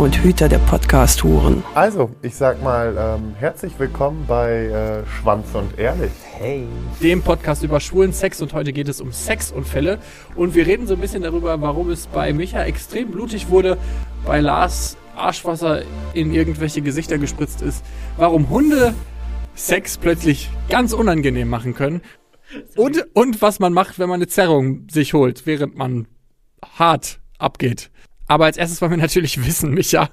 und Hüter der Podcast-Huren. Also, ich sag mal, ähm, herzlich willkommen bei äh, Schwanz und Ehrlich. Hey. Dem Podcast über schwulen Sex und heute geht es um Sexunfälle und wir reden so ein bisschen darüber, warum es bei Micha extrem blutig wurde, bei Lars Arschwasser in irgendwelche Gesichter gespritzt ist, warum Hunde Sex plötzlich ganz unangenehm machen können und, und was man macht, wenn man eine Zerrung sich holt, während man hart abgeht. Aber als erstes wollen wir natürlich wissen, Micha,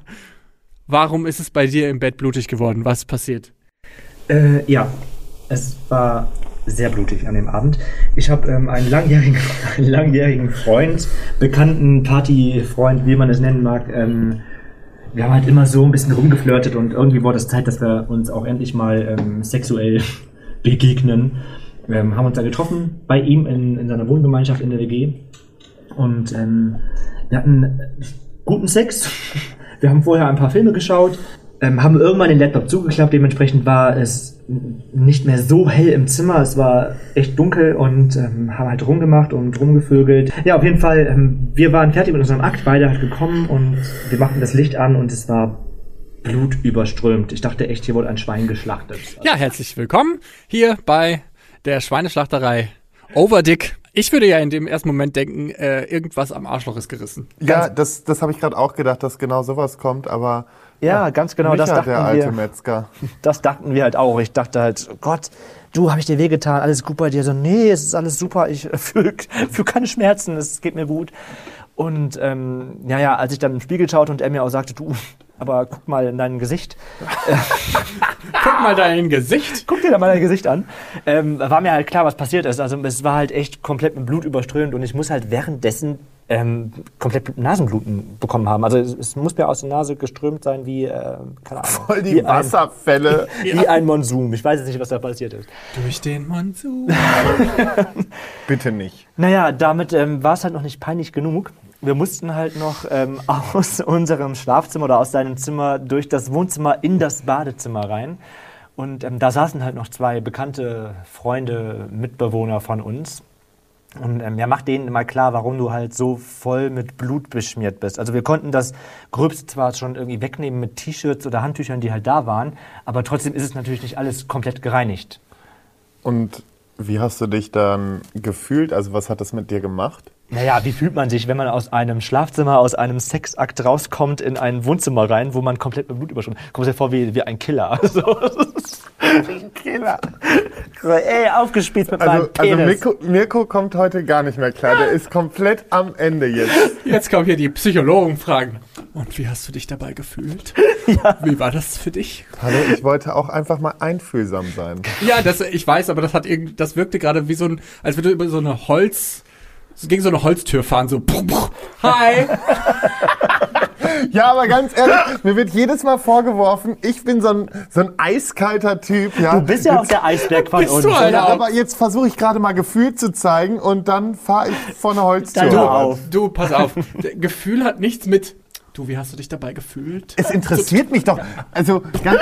warum ist es bei dir im Bett blutig geworden? Was ist passiert? Äh, ja, es war sehr blutig an dem Abend. Ich habe ähm, einen, langjährigen, langjährigen Freund, bekannten Partyfreund, wie man es nennen mag. Ähm, wir haben halt immer so ein bisschen rumgeflirtet und irgendwie wurde es Zeit, dass wir uns auch endlich mal ähm, sexuell begegnen. Wir haben uns da getroffen bei ihm in, in seiner Wohngemeinschaft in der WG und ähm, wir hatten guten Sex. Wir haben vorher ein paar Filme geschaut, ähm, haben irgendwann den Laptop zugeklappt. Dementsprechend war es nicht mehr so hell im Zimmer. Es war echt dunkel und ähm, haben halt rumgemacht und rumgevögelt. Ja, auf jeden Fall, ähm, wir waren fertig mit unserem Akt. Beide hat gekommen und wir machten das Licht an und es war blutüberströmt. Ich dachte echt, hier wurde ein Schwein geschlachtet. Ja, herzlich willkommen hier bei der Schweineschlachterei Overdick. Ich würde ja in dem ersten Moment denken, äh, irgendwas am Arschloch ist gerissen. Ja, das, das habe ich gerade auch gedacht, dass genau sowas kommt, aber Ja, ganz genau, Micha, das dachten der alte wir. Metzger. Das dachten wir halt auch. Ich dachte halt, oh Gott, du, habe ich dir wehgetan, alles gut bei dir? So, nee, es ist alles super, ich fühle fühl keine Schmerzen, es geht mir gut. Und ähm, ja, ja, als ich dann im Spiegel schaute und er mir auch sagte, du, aber guck mal in dein Gesicht, Guck mal dein Gesicht. guck dir da mal dein Gesicht an, ähm, war mir halt klar, was passiert ist. Also es war halt echt komplett mit Blut überströmt und ich muss halt währenddessen ähm, komplett Nasenbluten bekommen haben. Also es, es muss mir aus der Nase geströmt sein wie, äh, keine Ahnung, Voll die wie, ein, Wasserfälle. wie ein Monsum. Ich weiß jetzt nicht, was da passiert ist. Durch den Monsun. Bitte nicht. Naja, damit ähm, war es halt noch nicht peinlich genug. Wir mussten halt noch ähm, aus unserem Schlafzimmer oder aus seinem Zimmer durch das Wohnzimmer in das Badezimmer rein. Und ähm, da saßen halt noch zwei bekannte Freunde, Mitbewohner von uns. Und ähm, ja, mach denen mal klar, warum du halt so voll mit Blut beschmiert bist. Also wir konnten das Gröbste zwar schon irgendwie wegnehmen mit T-Shirts oder Handtüchern, die halt da waren, aber trotzdem ist es natürlich nicht alles komplett gereinigt. Und wie hast du dich dann gefühlt? Also was hat das mit dir gemacht? Naja, wie fühlt man sich, wenn man aus einem Schlafzimmer, aus einem Sexakt rauskommt in ein Wohnzimmer rein, wo man komplett mit Blut überschwemmt? Kommt dir vor wie, wie ein Killer. So. wie ein Killer. So, ey, aufgespießt mit Also, meinem also Penis. Mirko, Mirko kommt heute gar nicht mehr klar. Der ist komplett am Ende jetzt. Jetzt kommen hier die Psychologen fragen. Und wie hast du dich dabei gefühlt? Wie war das für dich? Hallo, ich wollte auch einfach mal einfühlsam sein. Ja, das, ich weiß, aber das hat irgend, das wirkte gerade wie so ein, als würde über so eine Holz, so gegen so eine Holztür fahren, so. Bruch, bruch. Hi. Ja, aber ganz ehrlich, mir wird jedes Mal vorgeworfen, ich bin so ein, so ein eiskalter Typ. Ja. Du bist ja auch der Eisberg von Bist uns. du? Ja, aber jetzt versuche ich gerade mal Gefühl zu zeigen und dann fahre ich vor eine Holztür. Ab. auf. Du, pass auf. Gefühl hat nichts mit. Du, wie hast du dich dabei gefühlt? Es interessiert mich doch. Also ganz.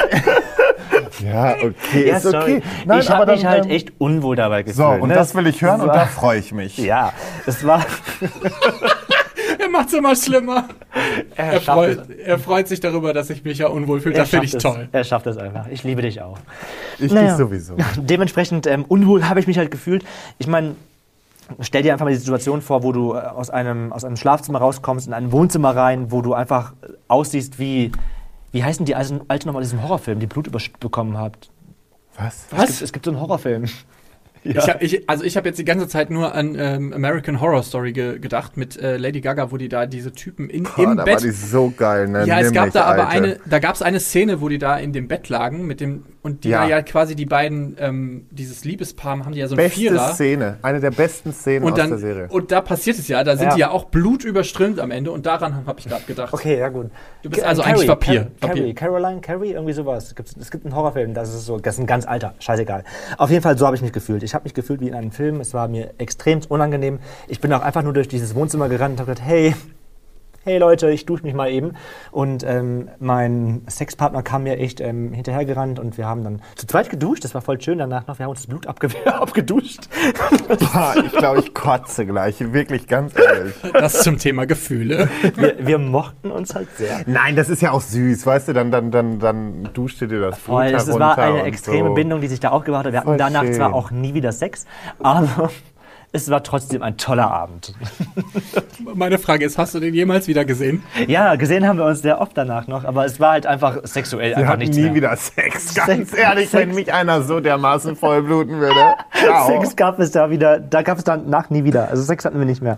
ja, okay, Ja, ist okay. sorry. ich habe dann, mich halt ähm, echt unwohl dabei gefühlt. So, und ne? das will ich hören und war- da freue ich mich. Ja, es war... Er macht's immer schlimmer. Er, schafft freut, er freut sich darüber, dass ich mich ja unwohl fühle. Das finde ich schafft toll. Es, er schafft es einfach. Ich liebe dich auch. Ich Naja. dich sowieso. Dementsprechend ähm, unwohl habe ich mich halt gefühlt. Ich meine, stell dir einfach mal die Situation vor, wo du äh, aus einem, aus einem Schlafzimmer rauskommst, in ein Wohnzimmer rein, wo du einfach äh, aussiehst wie, wie heißen die alten, alten nochmal diesen Horrorfilm, die Blut bekommen habt. Was? Es gibt, es gibt so einen Horrorfilm. Ich hab, ich, also ich habe jetzt die ganze Zeit nur an ähm, American Horror Story ge gedacht mit äh, Lady Gaga, wo die da diese Typen in, Boah, im da Bett. war die so geil, ne? ja, es Nimm gab mich, da aber Alter. eine, da gab es eine Szene, wo die da in dem Bett lagen mit dem Und die Ja. da ja quasi die beiden, ähm, dieses Liebespaar haben die ja so ein Beste Vierer. Szene. Eine der besten Szenen Und aus dann, der Serie. und da passiert es ja, da sind Ja. die ja auch blutüberströmt am Ende und daran habe ich gerade gedacht. Okay, ja gut. Du bist also Carrie, eigentlich Vampir. Car- Vampir. Carrie, Caroline, Carrie, irgendwie sowas. Es gibt, es gibt einen Horrorfilm, das ist so, das ist ein ganz alter, scheißegal. Auf jeden Fall, so habe ich mich gefühlt. Ich habe mich gefühlt wie in einem Film. Es war mir extrem unangenehm. Ich bin auch einfach nur durch dieses Wohnzimmer gerannt und habe gesagt, hey, hey Leute, ich dusche mich mal eben. Und ähm, mein Sexpartner kam mir echt ähm, hinterhergerannt und wir haben dann zu zweit geduscht. Das war voll schön danach noch. Wir haben uns das Blut abge abgeduscht. Boah, ich glaube, ich kotze gleich. Wirklich, ganz ehrlich. Das zum Thema Gefühle. Wir, wir mochten uns halt sehr. Nein, das ist ja auch süß, weißt du, dann, dann, dann, dann duscht ihr dir das Blut Voll, es war eine extreme so. Bindung, die sich da aufgebaut hat. Wir hatten Voll danach schön. zwar auch nie wieder Sex, aber es war trotzdem ein toller Abend. Meine Frage ist, hast du den jemals wieder gesehen? Ja, gesehen haben wir uns sehr oft danach noch, aber es war halt einfach sexuell Wir einfach nichts nie mehr. wieder Sex. Ganz Sex- ehrlich, wenn Sex- mich einer so dermaßen vollbluten würde. Ciao. Sex gab es da wieder, da gab es danach nie wieder. Also Sex hatten wir nicht mehr.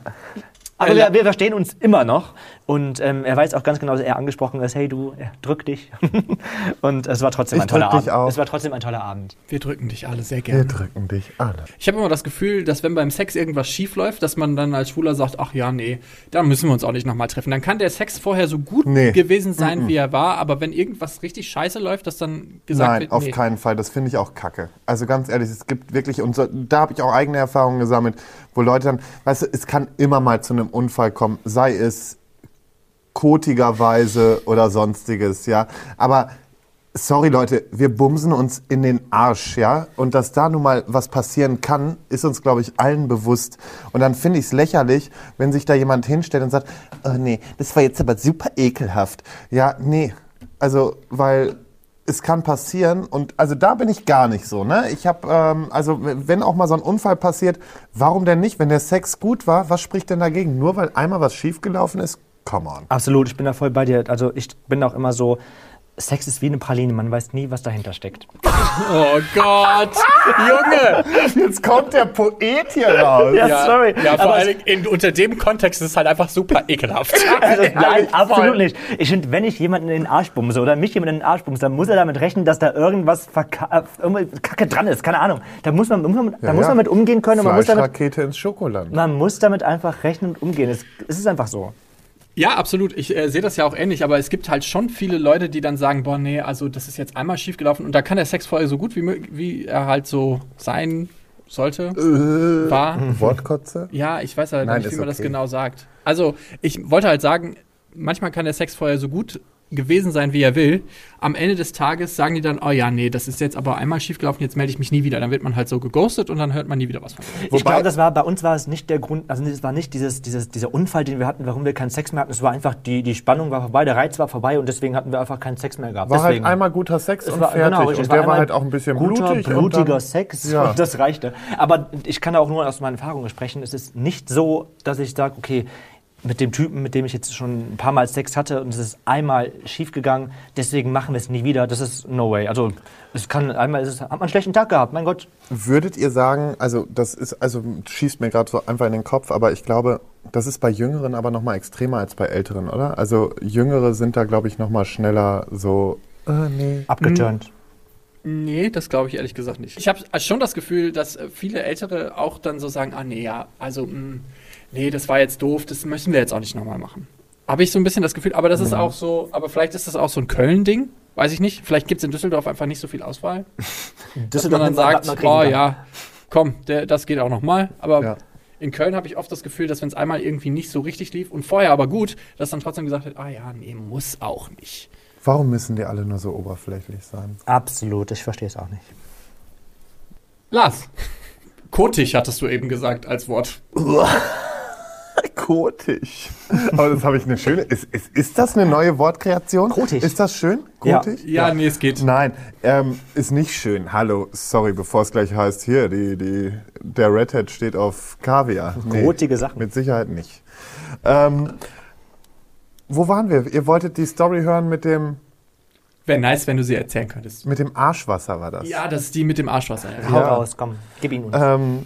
Aber Äh, wir, wir verstehen uns immer noch und ähm, er weiß auch ganz genau, dass er angesprochen ist, hey du, ja, drück dich. und es war trotzdem Ich ein toller Abend. auch. Es war trotzdem ein toller Abend. Wir drücken dich alle sehr Wir gerne. drücken dich alle. Ich habe immer das Gefühl, dass wenn beim Sex irgendwas schief läuft, dass man dann als Schwuler sagt, ach ja, nee, da müssen wir uns auch nicht nochmal treffen. Dann kann der Sex vorher so gut Nee. gewesen sein, wie er war, aber wenn irgendwas richtig scheiße läuft, dass dann gesagt Nein, wird, auf nee. keinen Fall. Das finde ich auch kacke. Also ganz ehrlich, es gibt wirklich, und so, da habe ich auch eigene Erfahrungen gesammelt, wo Leute dann, weißt du, es kann immer mal zu einem Unfall kommen, sei es kotigerweise oder sonstiges, ja. Aber sorry Leute, wir bumsen uns in den Arsch, ja. Und dass da nun mal was passieren kann, ist uns, glaube ich, allen bewusst. Und dann finde ich es lächerlich, wenn sich da jemand hinstellt und sagt, oh nee, das war jetzt aber super ekelhaft. Ja, nee. Also, weil es kann passieren und also da bin ich gar nicht so, ne? Ich habe ähm, also wenn auch mal so ein Unfall passiert, warum denn nicht? Wenn der Sex gut war, was spricht denn dagegen? Nur weil einmal was schiefgelaufen ist? Come on. Absolut, ich bin da voll bei dir. Also ich bin auch immer so, Sex ist wie eine Praline, man weiß nie, was dahinter steckt. Oh Gott, Junge! Jetzt kommt der Poet hier raus. Ja, sorry. Ja, vor Aber allem in, unter dem Kontext ist es halt einfach super ekelhaft. Also, nein, absolut voll. nicht. Ich finde, wenn ich jemanden in den Arsch bumse oder mich jemand in den Arsch bumse, dann muss er damit rechnen, dass da irgendwas verka- äh, irgendwie Kacke dran ist. Keine Ahnung. Da muss man, muss man, da Ja, muss ja. man mit umgehen können und man muss, damit, ins Schokoland. man muss damit einfach rechnen und umgehen. Es, es ist einfach so. Ja, absolut. Ich äh, sehe das ja auch ähnlich, aber es gibt halt schon viele Leute, die dann sagen, boah, nee, also das ist jetzt einmal schiefgelaufen und da kann der Sex vorher so gut wie, wie er halt so sein sollte, Äh, war. Wortkotze? Ja, ich weiß halt Nein, nicht, wie man das okay. genau sagt. Also, ich wollte halt sagen, manchmal kann der Sex vorher so gut gewesen sein, wie er will. Am Ende des Tages sagen die dann, oh ja, nee, das ist jetzt aber einmal schiefgelaufen, jetzt melde ich mich nie wieder. Dann wird man halt so geghostet und dann hört man nie wieder was von ihm. ich glaube, das war bei uns war es nicht der Grund, also es war nicht dieses, dieses, dieser Unfall, den wir hatten, warum wir keinen Sex mehr hatten. Es war einfach die, die Spannung war vorbei, der Reiz war vorbei und deswegen hatten wir einfach keinen Sex mehr gehabt. War deswegen. halt einmal guter Sex Es und war, fertig. genau, richtig. und Es der war halt auch ein bisschen guter, blutig. und blutiger dann- Sex Ja. und das reichte. Aber ich kann auch nur aus meinen Erfahrungen sprechen. Es ist nicht so, dass ich sage, okay, mit dem Typen, mit dem ich jetzt schon ein paar Mal Sex hatte und es ist einmal schief gegangen, deswegen machen wir es nie wieder. Das ist no way. Also es kann einmal, ist es, hat man einen schlechten Tag gehabt, mein Gott. Würdet ihr sagen, also das ist, also schießt mir gerade so einfach in den Kopf, aber ich glaube, das ist bei Jüngeren aber noch mal extremer als bei Älteren, oder? Also Jüngere sind da, glaube ich, noch mal schneller so, äh, nee. Abgeturnt. Nee, das glaube ich ehrlich gesagt nicht. Ich habe schon das Gefühl, dass viele Ältere auch dann so sagen, ah nee, ja, also mh, nee, das war jetzt doof, das möchten wir jetzt auch nicht nochmal machen. Habe ich so ein bisschen das Gefühl, aber das ist auch so, aber vielleicht ist das auch so ein Köln-Ding, weiß ich nicht. Vielleicht gibt es in Düsseldorf einfach nicht so viel Auswahl. Dass man dann sagt, oh kann. ja, komm, der, das geht auch nochmal. Aber Ja. in Köln habe ich oft das Gefühl, dass wenn es einmal irgendwie nicht so richtig lief und vorher aber gut, dass dann trotzdem gesagt wird, ah ja, nee, muss auch nicht. Warum müssen die alle nur so oberflächlich sein? Absolut, ich verstehe es auch nicht. Lars, kotig hattest du eben gesagt als Wort. Kotig. Aber das habe ich eine schöne. Ist, ist, ist das eine neue Wortkreation? Kotig. Ist das schön? Ja. Kotig? Ja, nee, es geht. Nein, ähm, ist nicht schön. Hallo, sorry, bevor es gleich heißt, hier, die, die, der Red Hat steht auf Kaviar. Grotige Sachen. Mit Sicherheit nicht. Ähm, wo waren wir? Ihr wolltet die Story hören mit dem, Wäre nice, wenn du sie erzählen könntest. mit dem Arschwasser, war das? Ja, das ist die mit dem Arschwasser. Ja. Hau Ja. raus, komm, gib ihn uns. Ähm,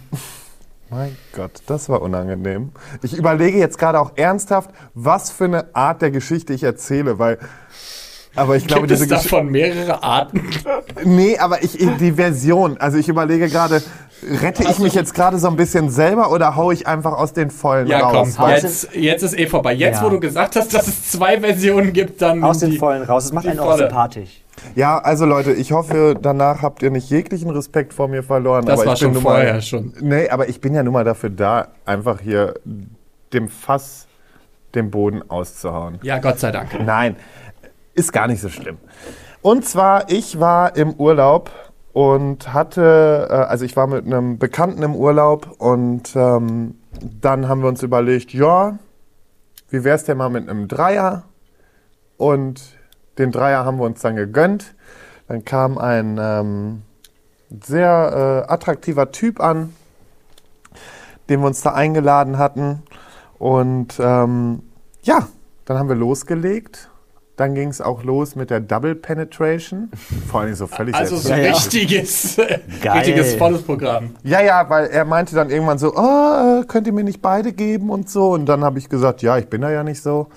mein Gott, das war unangenehm. Ich überlege jetzt gerade auch ernsthaft, was für eine Art der Geschichte ich erzähle, weil Aber ich glaube, Gibt es diese Gesch davon mehrere Arten? Nee, aber ich, die Version, also ich überlege gerade, rette ich mich jetzt gerade so ein bisschen selber oder hau ich einfach aus den Vollen Ja, komm, raus? Weil- jetzt, jetzt ist eh vorbei. Jetzt, Ja. wo du gesagt hast, dass es zwei Versionen gibt, dann Aus den Vollen raus. Das macht einen auch sympathisch. Ja, also Leute, ich hoffe, danach habt ihr nicht jeglichen Respekt vor mir verloren. Das aber war ich bin schon vorher mal, schon. Nee, aber ich bin ja nun mal dafür da, einfach hier dem Fass den Boden auszuhauen. Ja, Gott sei Dank. Nein, ist gar nicht so schlimm. Und zwar, ich war im Urlaub und hatte, äh, also ich war mit einem Bekannten im Urlaub und ähm, dann haben wir uns überlegt, ja, wie wär's denn mal mit einem Dreier? Und den Dreier haben wir uns dann gegönnt. Dann kam ein ähm, sehr äh, attraktiver Typ an, den wir uns da eingeladen hatten. Und ähm, ja, dann haben wir losgelegt. Dann ging es auch los mit der Double Penetration. Vor allem so völlig Also so selbstverständlich. richtiges, richtiges volles Programm. Ja, ja, weil er meinte dann irgendwann so, oh, könnt ihr mir nicht beide geben und so. Und dann habe ich gesagt, ja, ich bin da ja nicht so.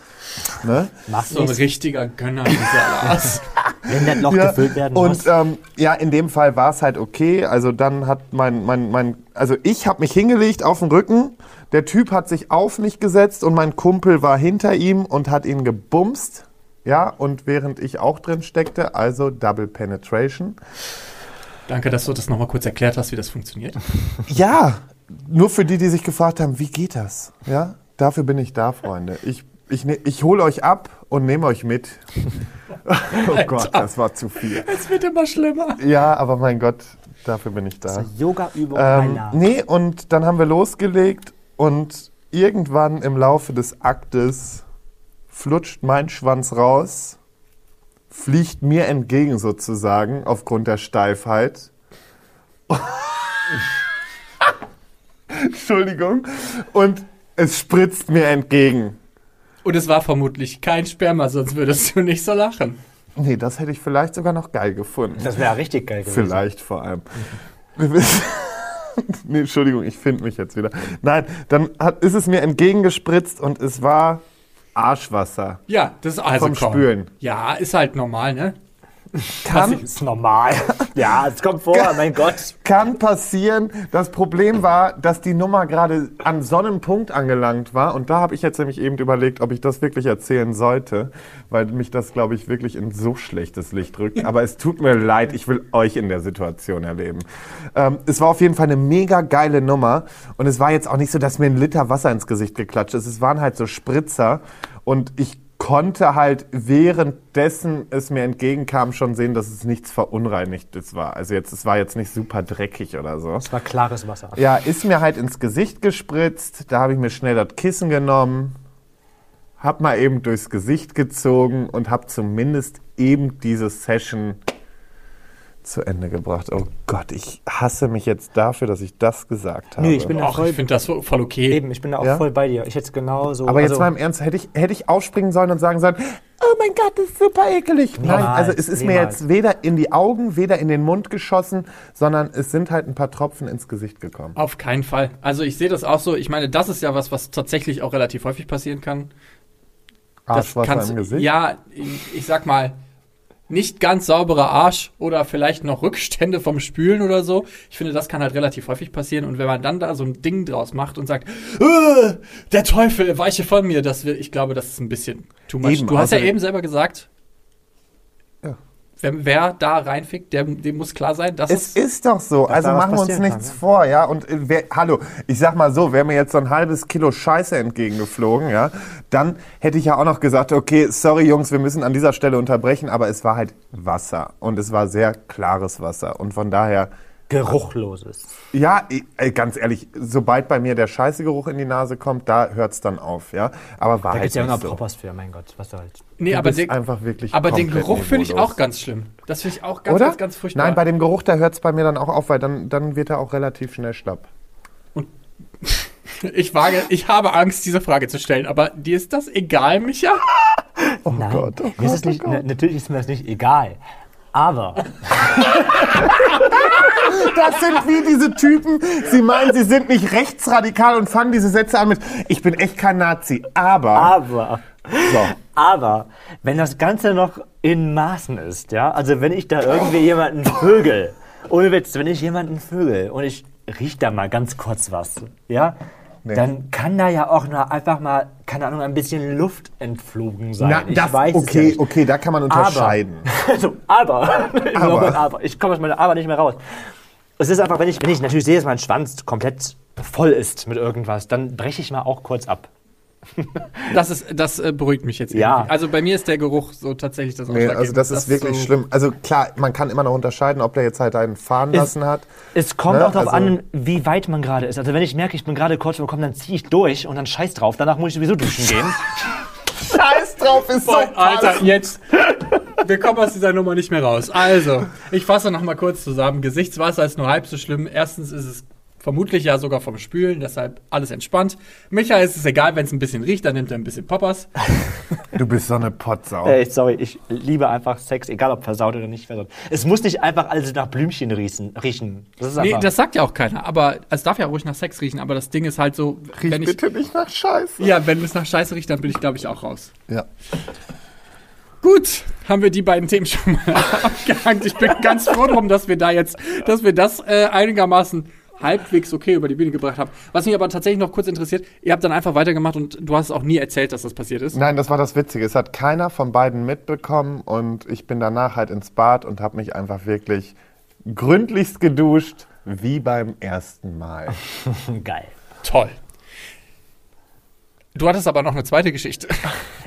Ne? Machst So ein richtiger Gönner, dieser Lars. wenn das Loch Ja, gefüllt werden und muss. ähm, ja, in dem Fall war es halt okay. Also dann hat mein, mein, mein also ich habe mich hingelegt auf den Rücken. Der Typ hat sich auf mich gesetzt und mein Kumpel war hinter ihm und hat ihn gebumst. Ja, und während ich auch drin steckte, also Double Penetration. Danke, dass du das nochmal kurz erklärt hast, wie das funktioniert. Ja, nur für die, die sich gefragt haben, wie geht das? Ja, dafür bin ich da, Freunde. Ich, ich, ne- ich hole euch ab und nehme euch mit. oh Gott, das war zu viel. Es wird immer schlimmer. Ja, aber mein Gott, dafür bin ich da. Yoga-Übung Ähm, nee, und dann haben wir losgelegt und irgendwann im Laufe des Aktes flutscht mein Schwanz raus, fliegt mir entgegen sozusagen aufgrund der Steifheit. Entschuldigung. Und es spritzt mir entgegen. Und es war vermutlich kein Sperma, sonst würdest du nicht so lachen. Nee, das hätte ich vielleicht sogar noch geil gefunden. Das wäre richtig geil gewesen. Vielleicht vor allem. Nee, Entschuldigung, ich finde mich jetzt wieder. Nein, dann hat, ist es mir entgegengespritzt und es war Arschwasser. Ja, das ist also Vom komm. Spülen. Ja, ist halt normal, ne? Das ist normal. ja, es kommt vor, mein Gott. Kann passieren. Das Problem war, dass die Nummer gerade an so einem Punkt angelangt war. Und da habe ich jetzt nämlich eben überlegt, ob ich das wirklich erzählen sollte, weil mich das, glaube ich, wirklich in so schlechtes Licht rückt. Aber es tut mir leid, ich will euch in der Situation erleben. Ähm, es war auf jeden Fall eine mega geile Nummer. Und es war jetzt auch nicht so, dass mir ein Liter Wasser ins Gesicht geklatscht ist. Es waren halt so Spritzer. Und ich konnte halt währenddessen es mir entgegenkam schon sehen, dass es nichts verunreinigtes war. Also jetzt, es war jetzt nicht super dreckig oder so. Es war klares Wasser. Ja, ist mir halt ins Gesicht gespritzt. Da habe ich mir schnell das Kissen genommen, hab mal eben durchs Gesicht gezogen und hab zumindest eben diese Session zu Ende gebracht. Oh Gott, ich hasse mich jetzt dafür, dass ich das gesagt habe. Nö, ich bin da Ach, voll, ich finde das voll okay. eben, ich bin da auch Ja? voll bei dir. Ich hätte es genauso. Aber jetzt also, mal im Ernst, hätte ich, hätte ich aufspringen sollen und sagen sollen, oh mein Gott, das ist super ekelig. Nein, Niemals, also es ist mir niemals. jetzt weder in die Augen, weder in den Mund geschossen, sondern es sind halt ein paar Tropfen ins Gesicht gekommen. Auf keinen Fall. Also ich sehe das auch so. Ich meine, das ist ja was, was tatsächlich auch relativ häufig passieren kann. Das Arschwasser im Gesicht? Ja, ich, ich sag mal, nicht ganz sauberer Arsch oder vielleicht noch Rückstände vom Spülen oder so. Ich finde, das kann halt relativ häufig passieren. Und wenn man dann da so ein Ding draus macht und sagt, "Äh, der Teufel, weiche von mir, das will, ich glaube, das ist ein bisschen too much. Eben, du hast ja außerdem- eben selber gesagt. Wer, wer da reinfickt, der, dem muss klar sein, dass Es es ist doch so. Also machen wir uns nichts kann, vor, ja. Und äh, wer, hallo, ich sag mal so, wäre mir jetzt so ein halbes Kilo Scheiße entgegengeflogen, ja, dann hätte ich ja auch noch gesagt, okay, sorry Jungs, wir müssen an dieser Stelle unterbrechen, aber es war halt Wasser und es war sehr klares Wasser und von daher, Geruchloses. ja, ey, ganz ehrlich, sobald bei mir der Scheißegeruch in die Nase kommt, da hört's dann auf, ja. Aber war Da halt gibt's ja immer so. Proppers für, mein Gott, was soll's. Nee, Du aber bist den, einfach wirklich aber den Geruch finde ich auch ganz schlimm. Das finde ich auch ganz, Oder? ganz, ganz furchtbar. Nein, bei dem Geruch, da hört's bei mir dann auch auf, weil dann, dann wird er auch relativ schnell schlapp. Ich wage, ich habe Angst, diese Frage zu stellen, aber dir ist das egal, Micha? Oh Nein, Gott, oh mir ist es nicht, na, natürlich ist mir das nicht egal. Aber Das sind wie diese Typen, sie meinen, sie sind nicht rechtsradikal und fangen diese Sätze an mit, ich bin echt kein Nazi, aber... Aber. So. Aber wenn das Ganze noch in Maßen ist, ja, also wenn ich da irgendwie jemanden vögel, ohne Witz, wenn ich jemanden vögel und ich riech da mal ganz kurz was, ja, dann kann da ja auch nur einfach mal, keine Ahnung, ein bisschen Luft entflogen sein. Na, ich das, weiß es ja okay, nicht. okay, da kann man unterscheiden. Aber, also, aber, ich Aber. aber, ich komme aus meiner Aber nicht mehr raus. Es ist einfach, wenn ich, wenn ich natürlich sehe, dass mein Schwanz komplett voll ist mit irgendwas, dann breche ich mal auch kurz ab. Das, ist, das äh, beruhigt mich jetzt Ja. irgendwie. Also bei mir ist der Geruch so tatsächlich das Nee, also das ist wirklich so, schlimm. Also klar, man kann immer noch unterscheiden, ob der jetzt halt einen fahren lassen hat. Es kommt Ne, auch darauf also- an, wie weit man gerade ist. Also wenn ich merke, ich bin gerade kurz vorm Kommen, dann ziehe ich durch und dann scheiß drauf. Danach muss ich sowieso duschen gehen. Scheiß drauf, ist so Boah, Alter, krass. jetzt. Wir kommen aus dieser Nummer nicht mehr raus. Also, ich fasse noch mal kurz zusammen. Gesichtswasser ist nur halb so schlimm. Erstens ist es vermutlich ja sogar vom Spülen, deshalb alles entspannt. Micha ist es egal, wenn es ein bisschen riecht, dann nimmt er ein bisschen Poppers. Du bist so eine Potsau. Ey, sorry, ich liebe einfach Sex, egal ob versaut oder nicht versaut. Es muss nicht einfach alles nach Blümchen riechen. riechen. Das ist Nee, das sagt ja auch keiner, aber es darf ja ruhig nach Sex riechen, aber das Ding ist halt so, Riech wenn ich, bitte nicht nach Scheiße. ja, wenn es nach Scheiße riecht, dann bin ich glaube ich auch raus. Ja. Gut, haben wir die beiden Themen schon mal abgehakt. Ich bin ganz froh drum, dass wir da jetzt, dass wir das äh, einigermaßen halbwegs okay über die Bühne gebracht haben. Was mich aber tatsächlich noch kurz interessiert, ihr habt dann einfach weitergemacht und du hast auch nie erzählt, dass das passiert ist. Nein, das war das Witzige. Es hat keiner von beiden mitbekommen und ich bin danach halt ins Bad und habe mich einfach wirklich gründlichst geduscht, wie beim ersten Mal. geil. Toll. Du hattest aber noch eine zweite Geschichte.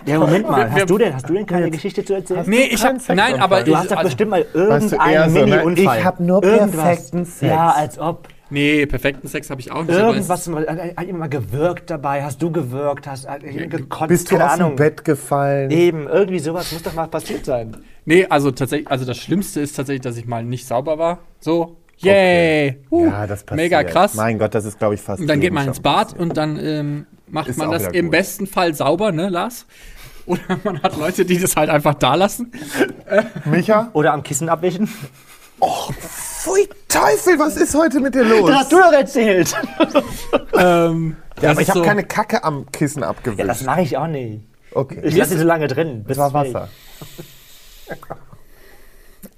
Ja, Moment mal, hast du denn, hast du denn keine Geschichte zu erzählen? Nee, ich hab, nein, aber Du hast doch also, bestimmt mal Weißt du, irgendeinen eher so, ne? Mini-Unfall. Ich hab nur Irgendwas. perfekten Sex. Ja, als ob. Nee, perfekten Sex habe ich auch nicht. Irgendwas, hat mal gewirkt dabei? Hast du gewirkt? Hast jemand gekotzt? Bist du Keine aus Ahnung. dem Bett gefallen? Eben, irgendwie sowas muss doch mal passiert sein. Nee, also tatsächlich, also das Schlimmste ist tatsächlich, dass ich mal nicht sauber war. So, yay, huh, Ja, das passiert. mega krass. Mein Gott, das ist, glaube ich, fast. Und dann geht man ins Bad passiert. und dann ähm, macht Ist man das im gut. besten Fall sauber, ne, Lars? Oder man hat Leute, die das halt einfach da lassen. Micha? Oder am Kissen abwischen? Pfui, Teufel, was ist heute mit dir los? Das hast du doch erzählt. ähm, ja, aber ich habe so- keine Kacke am Kissen Ja, abgewischt. das mache ich auch nicht. okay. Ich lasse sie so lange drin. bis das war Wasser.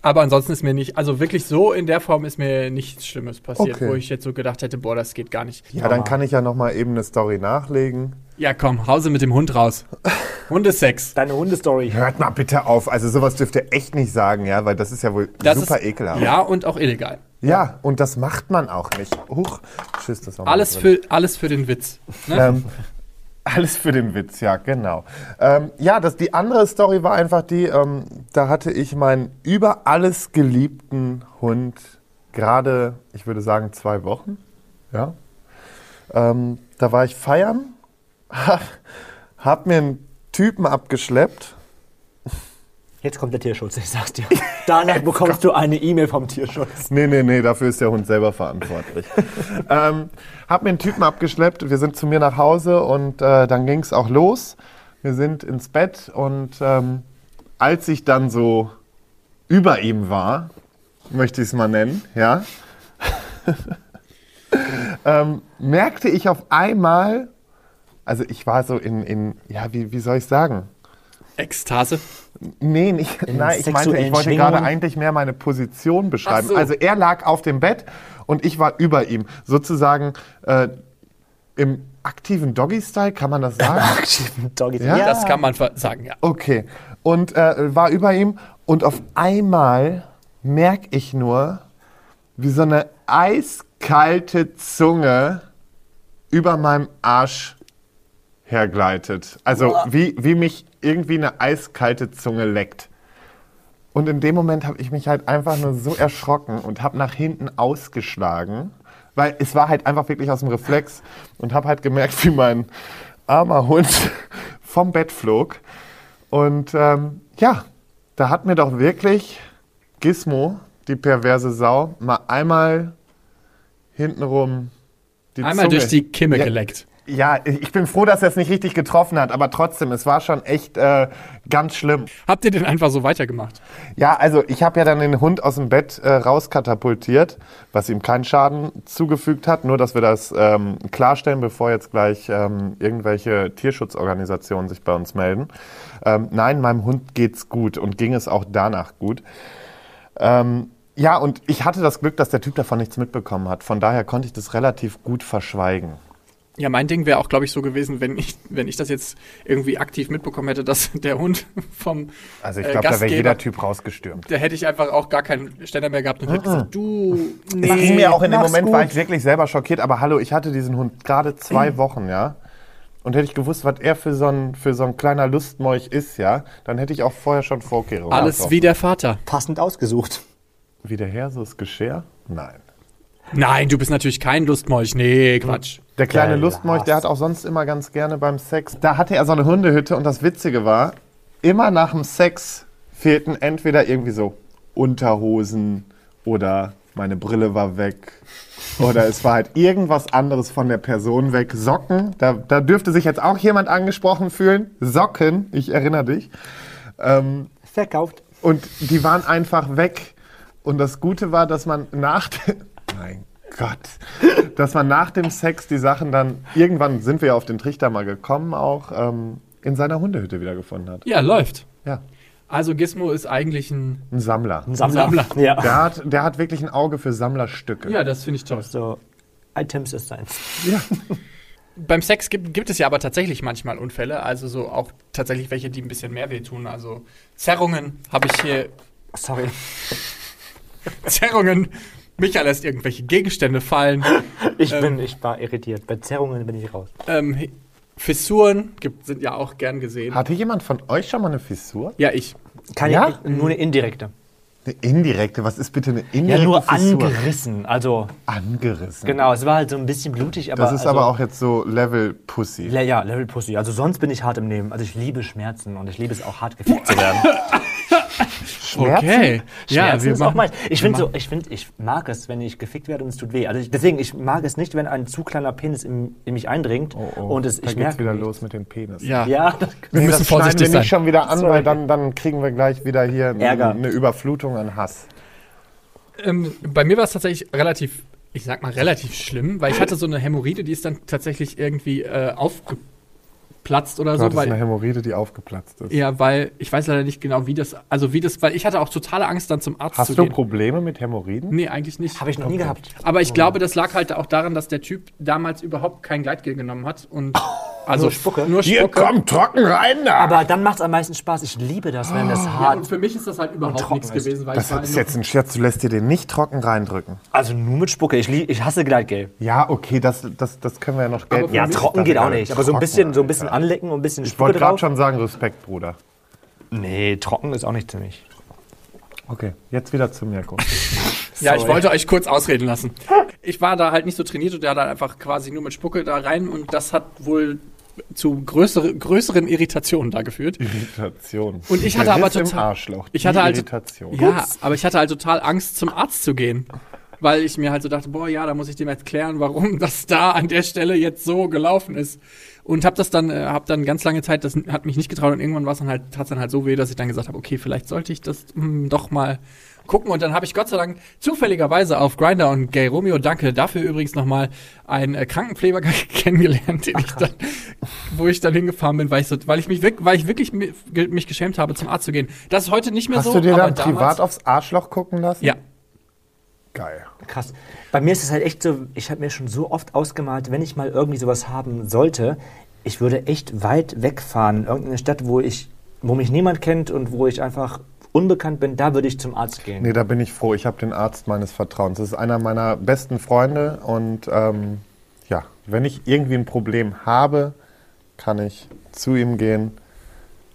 Aber ansonsten ist mir nicht, also wirklich so in der Form ist mir nichts Schlimmes passiert, Okay. wo ich jetzt so gedacht hätte, boah, das geht gar nicht. Ja, dann kann ich ja noch mal eben eine Story nachlegen. Ja, komm, Hause mit dem Hund raus. Hundesex. Deine Hundestory. Hört mal bitte auf. Also sowas dürft ihr echt nicht sagen, ja, weil das ist ja wohl Das super ist, ekelhaft. Ja, und auch illegal. Ja, und das macht man auch nicht. Huch, tschüss, das war mal Alles drin. für, alles für den Witz. Ne? Ähm, alles für den Witz, ja, genau. Ähm, ja, das, die andere Story war einfach die, ähm, da hatte ich meinen über alles geliebten Hund gerade, ich würde sagen, zwei Wochen. Ja. Ähm, da war ich feiern, hab mir einen Typen abgeschleppt. Jetzt kommt der Tierschutz, ich sag's dir. Danach bekommst du eine E-Mail vom Tierschutz. Nee, nee, nee, dafür ist der Hund selber verantwortlich. ähm, hab mir einen Typen abgeschleppt, wir sind zu mir nach Hause und äh, dann ging es auch los. Wir sind ins Bett und ähm, als ich dann so über ihm war, möchte ich es mal nennen, ja, ähm, merkte ich auf einmal, also ich war so in, in ja, wie, wie soll ich sagen? Ekstase. Nee, nicht, nein, ich meinte, ich wollte gerade eigentlich mehr meine Position beschreiben. So. Also er lag auf dem Bett und ich war über ihm. Sozusagen äh, im aktiven Doggy-Style, kann man das sagen? Doggy. Ja? Das kann man sagen, ja. Okay. Und äh, war über ihm und auf einmal merke ich nur, wie so eine eiskalte Zunge über meinem Arsch hergleitet. Also wie, wie mich irgendwie eine eiskalte Zunge leckt. Und in dem Moment habe ich mich halt einfach nur so erschrocken und habe nach hinten ausgeschlagen, weil es war halt einfach wirklich aus dem Reflex und habe halt gemerkt, wie mein armer Hund vom Bett flog. Und ähm, ja, da hat mir doch wirklich Gizmo, die perverse Sau, mal einmal hintenrum die Einmal Zunge. durch die Kimme Ja, geleckt. Ja, ich bin froh, dass er es nicht richtig getroffen hat, aber trotzdem, es war schon echt äh, ganz schlimm. Habt ihr denn einfach so weitergemacht? Ja, also ich habe ja dann den Hund aus dem Bett äh, rauskatapultiert, was ihm keinen Schaden zugefügt hat. Nur, dass wir das ähm, klarstellen, bevor jetzt gleich ähm, irgendwelche Tierschutzorganisationen sich bei uns melden. Ähm, nein, meinem Hund geht's gut und ging es auch danach gut. Ähm, ja, und ich hatte das Glück, dass der Typ davon nichts mitbekommen hat. Von daher konnte ich das relativ gut verschweigen. Ja, mein Ding wäre auch, glaube ich, so gewesen, wenn ich, wenn ich das jetzt irgendwie aktiv mitbekommen hätte, dass der Hund vom Also ich äh, glaube, da wäre Gastgeber- jeder Typ rausgestürmt. Da hätte ich einfach auch gar keinen Ständer mehr gehabt und hätte gesagt, du, nee. Es ging mir auch in dem Moment, war gut. ich wirklich selber schockiert. Aber hallo, ich hatte diesen Hund gerade zwei Wochen, ja. Und hätte ich gewusst, was er für so ein, für so ein kleiner Lustmolch ist, ja, dann hätte ich auch vorher schon Vorkehrungen Alles getroffen. wie der Vater. Passend ausgesucht. Wie der Herr, so ist Geschirr? Nein. Nein, du bist natürlich kein Lustmolch. Nee, Quatsch. Der kleine Der Lustmolch, der hat auch sonst immer ganz gerne beim Sex. Da hatte er so eine Hundehütte und das Witzige war, immer nach dem Sex fehlten entweder irgendwie so Unterhosen oder meine Brille war weg oder es war halt irgendwas anderes von der Person weg. Socken, da, da dürfte sich jetzt auch jemand angesprochen fühlen. Socken, ich erinnere dich. Ähm, Verkauft. und die waren einfach weg. Und das Gute war, dass man nach mein Gott, dass man nach dem Sex die Sachen dann, irgendwann sind wir ja auf den Trichter mal gekommen, auch ähm, in seiner Hundehütte wiedergefunden hat. Ja, läuft. Ja, Also Gizmo ist eigentlich ein. ein Sammler. Ein Sammler. Sammler. Ja. Der hat, der hat wirklich ein Auge für Sammlerstücke. Ja, das finde ich toll. So, Items ist seins. Ja. Beim Sex gibt, gibt es ja aber tatsächlich manchmal Unfälle, also so auch tatsächlich welche, die ein bisschen mehr wehtun. Also Zerrungen habe ich hier. Sorry. Zerrungen. Micha lässt irgendwelche Gegenstände fallen. Ich Ähm. bin, ich war irritiert. Bei Zerrungen bin ich raus. Ähm, Fissuren gibt, sind ja auch gern gesehen. Hatte jemand von euch schon mal eine Fissur? Ja, ich. Keine, Ja? nur eine indirekte. Eine indirekte? Was ist bitte eine Ja, indirekte nur Fissur? angerissen. Also, Angerissen. genau, es war halt so ein bisschen blutig, aber. Das ist also, aber auch jetzt so Level Pussy. Le ja, Level Pussy. Also sonst bin ich hart im Nehmen. Also ich liebe Schmerzen und ich liebe es auch hart gefickt zu werden. Okay. Ja, Schmerzen wir ist auch machen, meins. Ich finde so, ich finde, ich mag es, wenn ich gefickt werde und es tut weh. Also ich, deswegen, ich mag es nicht, wenn ein zu kleiner Penis in, in mich eindringt und es, Oh, da ich geht's merke wieder nicht. los mit den Penis. Ja. Ja, das, wir Nee, müssen das vorsichtig schneiden wir sein. nicht schon wieder an, Sorry. weil dann, dann kriegen wir gleich wieder hier Ärger. eine Überflutung an Hass. Ähm, bei mir war es tatsächlich relativ, ich sag mal relativ schlimm, weil ich hatte so eine Hämorrhoide, die ist dann tatsächlich irgendwie äh, aufgeplatzt oder Du so, hattest eine weil Hämorrhoide, die aufgeplatzt ist. ja, weil ich weiß leider nicht genau, wie das, also wie das, weil ich hatte auch totale Angst, dann zum Arzt Hast zu du gehen. Probleme mit Hämorrhoiden? Nee, eigentlich nicht. habe ich noch nie gehabt. Aber ich glaube, das lag halt auch daran, dass der Typ damals überhaupt kein Gleitgel genommen hat und also Nur Spucke? Nur Hier, Spucke. komm, trocken rein da! Aber dann macht es am meisten Spaß. Ich liebe das, wenn das Ja, und hart. für mich ist das halt überhaupt trocken nichts ist. gewesen, weil das ich war ist jetzt ein Scherz, du lässt dir den nicht trocken reindrücken. Also nur mit Spucke. Ich, lieb, ich hasse Gleitgel. Ja, okay, das, das, das können wir ja noch gelten. Ja, trocken geht auch nicht. Aber so ein bisschen, so ein bisschen anlecken und ein bisschen Ich Spucke wollte gerade schon sagen, Respekt, Bruder. Nee, trocken ist auch nicht für mich. Okay, jetzt wieder zu Mirko. Ja, ich wollte euch kurz ausreden lassen. Ich war da halt nicht so trainiert und der hat halt einfach quasi nur mit Spucke da rein und das hat wohl zu größere, größeren Irritationen da geführt. Irritation. Und ich hatte Der aber im total- Arschloch. Ich hatte halt, Irritation. ja, aber ich hatte halt total Angst, zum Arzt zu gehen. Weil ich mir halt so dachte, boah, ja, da muss ich dem erklären, warum das da an der Stelle jetzt so gelaufen ist. Und hab das dann, äh, hab dann ganz lange Zeit, das hat mich nicht getraut und irgendwann war es dann halt, hat's dann halt so weh, dass ich dann gesagt habe, okay, vielleicht sollte ich das hm, doch mal gucken. Und dann habe ich Gott sei Dank zufälligerweise auf Grinder und Gay Romeo, danke dafür übrigens nochmal, einen äh, Krankenpfleger kennengelernt, den ich dann, wo ich dann hingefahren bin, weil ich so, weil ich mich, wirk- weil ich wirklich mich geschämt habe, zum Arzt zu gehen. Das ist heute nicht mehr Hast so. du dir dann privat aufs Arschloch gucken lassen? Ja. Geil. Krass. Bei mir ist es halt echt so, ich habe mir schon so oft ausgemalt, wenn ich mal irgendwie sowas haben sollte, ich würde echt weit wegfahren, irgendeine Stadt, wo ich, wo mich niemand kennt und wo ich einfach unbekannt bin, da würde ich zum Arzt gehen. Nee, da bin ich froh. Ich habe den Arzt meines Vertrauens. Das ist einer meiner besten Freunde und ähm, ja, wenn ich irgendwie ein Problem habe, kann ich zu ihm gehen.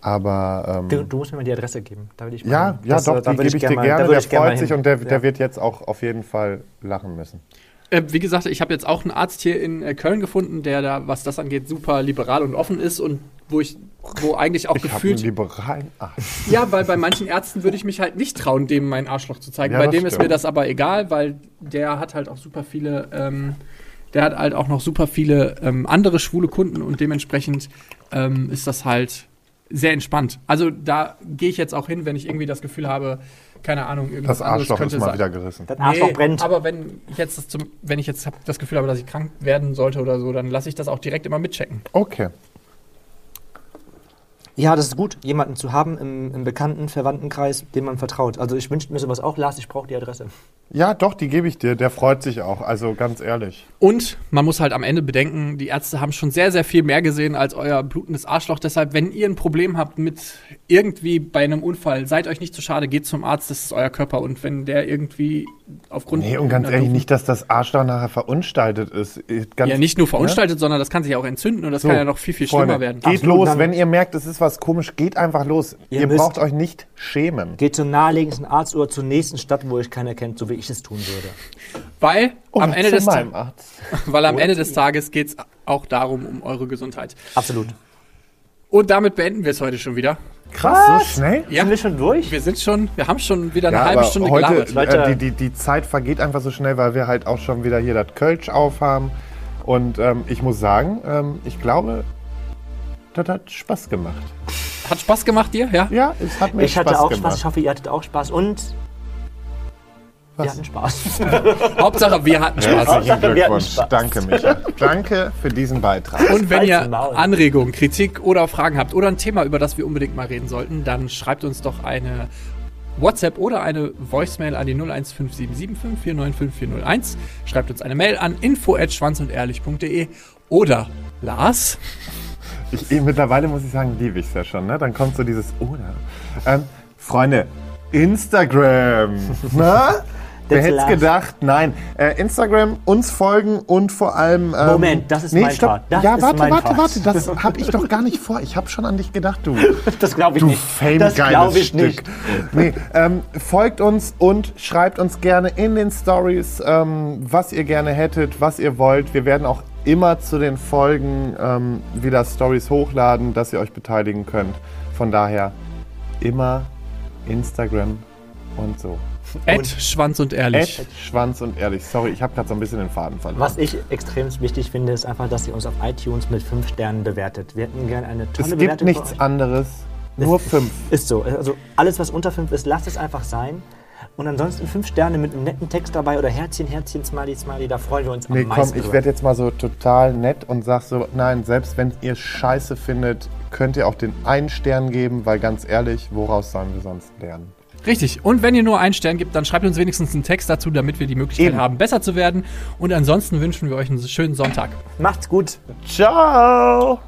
Aber ähm, Du, du musst mir mal die Adresse geben. Da würde ich ja, mal- ja, das, doch, äh, da die gebe ich gern dir gerne. Der ich freut sich hin. und der, Ja. der wird jetzt auch auf jeden Fall lachen müssen. Äh, wie gesagt, ich habe jetzt auch einen Arzt hier in äh, Köln gefunden, der da, was das angeht, super liberal und offen ist und wo ich, wo eigentlich auch Ich habe einen gefühlt. liberalen Arzt. Ja, weil bei manchen Ärzten würde ich mich halt nicht trauen, dem mein Arschloch zu zeigen. Ja, bei dem ist stimmt. mir das aber egal, weil der hat halt auch super viele, ähm, Der hat halt auch noch super viele ähm, andere schwule Kunden und dementsprechend ähm, ist das halt sehr entspannt. Also da gehe ich jetzt auch hin, wenn ich irgendwie das Gefühl habe, keine Ahnung, irgendwas Das anderes Arschloch könnte ist mal sein. wieder gerissen. Das Arschloch Nee, brennt. Aber wenn ich jetzt das, zum, wenn ich jetzt hab, das Gefühl habe, dass ich krank werden sollte oder so, dann lasse ich das auch direkt immer mitchecken. Okay. Ja, das ist gut, jemanden zu haben im, im bekannten Verwandtenkreis, dem man vertraut. Also ich wünsche mir sowas auch, Lars, ich brauche die Adresse. Ja, doch, die gebe ich dir. Der freut sich auch. Also ganz ehrlich. Und man muss halt am Ende bedenken, die Ärzte haben schon sehr, sehr viel mehr gesehen als euer blutendes Arschloch. Deshalb, wenn ihr ein Problem habt mit irgendwie bei einem Unfall, seid euch nicht zu schade, geht zum Arzt, das ist euer Körper. Und wenn der irgendwie aufgrund. Nee, und ganz ehrlich, nicht, dass das Arschloch nachher verunstaltet ist. Ganz, Ja, nicht nur verunstaltet, sondern das kann sich auch entzünden und das So, kann ja noch viel, viel Freunde, schlimmer werden. Geht Absolut, los, wenn ihr merkt, es ist was komisch, geht einfach los. Ihr Ihr, braucht euch nicht schämen. Geht zum naheliegendsten Arzt oder zur nächsten Stadt, wo euch keiner kennt, so wie ich es tun würde. Weil am Oder Ende des meinem Ta- Arzt. weil am Ende des Tages geht es auch darum, um eure Gesundheit. Absolut. Und damit beenden wir es heute schon wieder. Krass, so schnell? Ja, Sind wir schon durch? wir sind schon, wir haben schon wieder eine Ja, halbe aber Stunde heute, gelabert. Leute. äh, die, die, die Zeit vergeht einfach so schnell, weil wir halt auch schon wieder hier das Kölsch aufhaben. Und ähm, ich muss sagen, ähm, ich glaube, das hat Spaß gemacht. Hat Spaß gemacht dir, ja? Ja, es hat mir Ich Spaß hatte auch gemacht. Spaß, ich hoffe, ihr hattet auch Spaß und wir Was? hatten Spaß. Hauptsache, wir hatten Spaß. Herzlichen Wir Glückwunsch. Spaß. Danke, Micha. Danke für diesen Beitrag. Und wenn ihr. Anregungen, Kritik oder Fragen habt oder ein Thema, über das wir unbedingt mal reden sollten, dann schreibt uns doch eine WhatsApp oder eine Voicemail an die 015775 Schreibt uns eine Mail an info@schwanzundehrlich.de oder Lars. Ich, eh, mittlerweile muss ich sagen, liebe ich es ja schon. Ne? Dann kommt so dieses Oder. Ähm, Freunde, Instagram. Na? Wer hätte es gedacht? Nein. Äh, Instagram, uns folgen und vor allem. Ähm, Moment, das ist mein stopp. Part. Das ja, warte, mein warte, Part. warte. Das habe ich doch gar nicht vor. Ich habe schon an dich gedacht, du. Das glaube ich Du nicht. fame-geiles das glaube ich Stück. nicht. Nee, ähm, folgt uns und schreibt uns gerne in den Stories, ähm, was ihr gerne hättet, was ihr wollt. Wir werden auch immer zu den Folgen ähm, wieder Stories hochladen, dass ihr euch beteiligen könnt. Von daher immer Instagram und so. Ed Schwanz und Ehrlich. Ed, Schwanz und ehrlich. Sorry, ich habe gerade so ein bisschen den Faden verloren. Was ich extrem wichtig finde, ist einfach, dass ihr uns auf iTunes mit 5 Sternen bewertet. Wir hätten gerne eine tolle es gibt Bewertung. nichts für euch. anderes. Nur fünf. Ist so. Also alles, was unter 5 ist, lasst es einfach sein. Und ansonsten 5 Sterne mit einem netten Text dabei oder Herzchen, Herzchen, Smiley, Smiley, da freuen wir uns Nee, am komm, meisten ich drüber. werde jetzt mal so total nett und sag so, nein, selbst wenn ihr Scheiße findet, könnt ihr auch den einen Stern geben, weil ganz ehrlich, woraus sollen wir sonst lernen? Richtig. Und wenn ihr nur einen Stern gibt, dann schreibt uns wenigstens einen Text dazu, damit wir die Möglichkeit Eben. haben, besser zu werden. Und ansonsten wünschen wir euch einen schönen Sonntag. Macht's gut. Ciao!